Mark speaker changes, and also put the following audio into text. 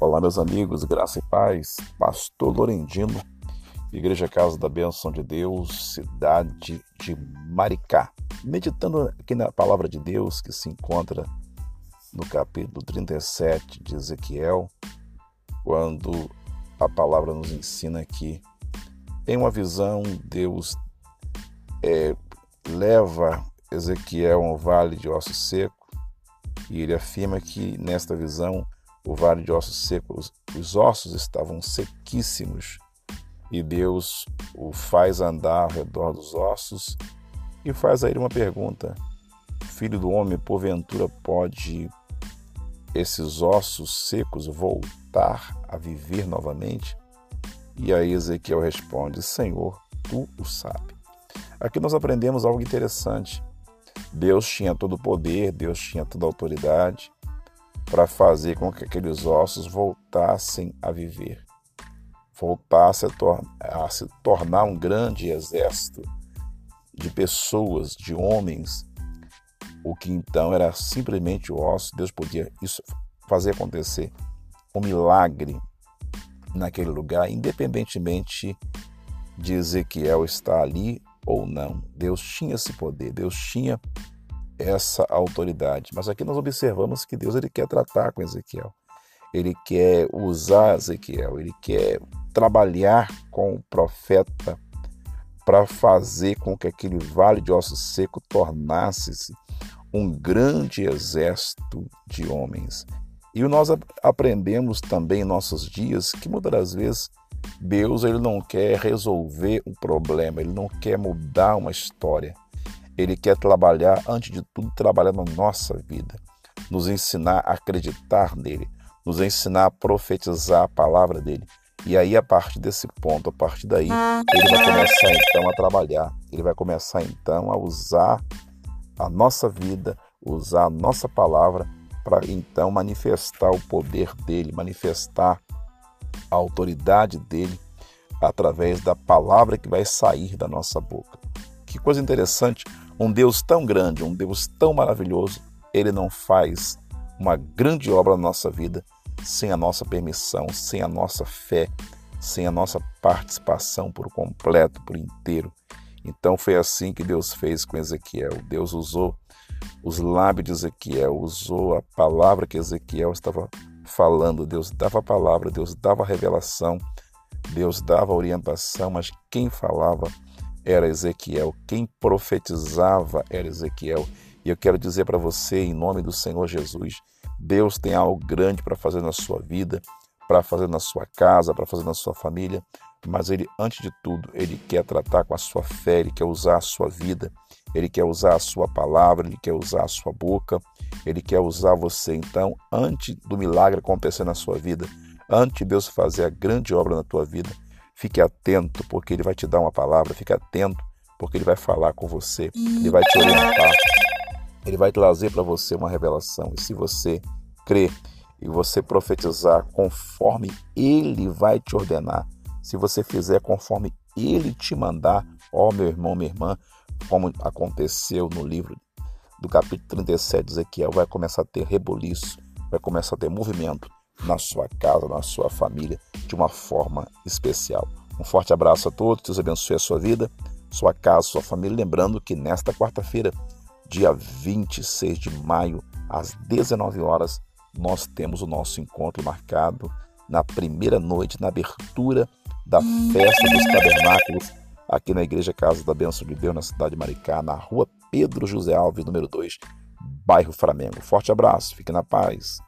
Speaker 1: Olá, meus amigos, graça e paz. Pastor Lorendino, Igreja Casa da Bênção de Deus, cidade de Maricá. Meditando aqui na palavra de Deus que se encontra no capítulo 37 de Ezequiel, quando a palavra nos ensina que, em uma visão, Deus é, leva Ezequiel a um vale de ossos secos e ele afirma que nesta visão o vale de ossos secos, os ossos estavam sequíssimos, e Deus o faz andar ao redor dos ossos e faz a ele uma pergunta: Filho do homem, porventura pode esses ossos secos voltar a viver novamente? E aí Ezequiel responde: Senhor, tu o sabe. Aqui nós aprendemos algo interessante. Deus tinha todo o poder, Deus tinha toda a autoridade, para fazer com que aqueles ossos voltassem a viver, voltassem a, tor a se tornar um grande exército de pessoas, de homens, o que então era simplesmente o osso. Deus podia isso fazer acontecer um milagre naquele lugar, independentemente de Ezequiel estar ali ou não. Deus tinha esse poder, Deus tinha essa autoridade. Mas aqui nós observamos que Deus ele quer tratar com Ezequiel. Ele quer usar Ezequiel, ele quer trabalhar com o profeta para fazer com que aquele vale de ossos seco tornasse-se um grande exército de homens. E nós aprendemos também em nossos dias que muitas das vezes Deus ele não quer resolver um problema, ele não quer mudar uma história. Ele quer trabalhar, antes de tudo, trabalhar na nossa vida, nos ensinar a acreditar nele, nos ensinar a profetizar a palavra dele. E aí, a partir desse ponto, a partir daí, ele vai começar então a trabalhar, ele vai começar então a usar a nossa vida, usar a nossa palavra para então manifestar o poder dele, manifestar a autoridade dele através da palavra que vai sair da nossa boca. Que coisa interessante um Deus tão grande, um Deus tão maravilhoso, ele não faz uma grande obra na nossa vida sem a nossa permissão, sem a nossa fé, sem a nossa participação por completo, por inteiro. Então foi assim que Deus fez com Ezequiel. Deus usou os lábios de Ezequiel, usou a palavra que Ezequiel estava falando. Deus dava a palavra, Deus dava a revelação, Deus dava a orientação, mas quem falava era Ezequiel, quem profetizava era Ezequiel. E eu quero dizer para você, em nome do Senhor Jesus, Deus tem algo grande para fazer na sua vida, para fazer na sua casa, para fazer na sua família, mas ele, antes de tudo, ele quer tratar com a sua fé, ele quer usar a sua vida, ele quer usar a sua palavra, ele quer usar a sua boca, ele quer usar você. Então, antes do milagre acontecer na sua vida, antes de Deus fazer a grande obra na tua vida, Fique atento, porque ele vai te dar uma palavra. Fique atento, porque ele vai falar com você. Ele vai te orientar. Ele vai trazer para você uma revelação. E se você crer e você profetizar conforme ele vai te ordenar, se você fizer conforme ele te mandar, ó meu irmão, minha irmã, como aconteceu no livro do capítulo 37 de Ezequiel, vai começar a ter reboliço, vai começar a ter movimento na sua casa, na sua família, de uma forma especial. Um forte abraço a todos, Deus abençoe a sua vida, sua casa, sua família. Lembrando que nesta quarta-feira, dia 26 de maio, às 19 horas, nós temos o nosso encontro marcado na primeira noite, na abertura da festa dos tabernáculos, aqui na Igreja Casa da Bênção de Deus, na cidade de Maricá, na rua Pedro José Alves, número 2, bairro Flamengo. Forte abraço, fique na paz.